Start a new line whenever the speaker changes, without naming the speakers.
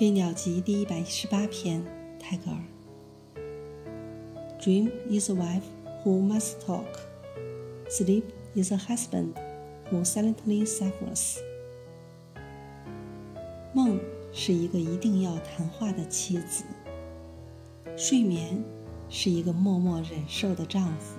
飞鸟集第一百一十八篇泰戈尔 dream is a wife who must talk sleep is a husband who silently suffers 梦是一个一定要谈话的妻子睡眠是一个默默忍受的丈夫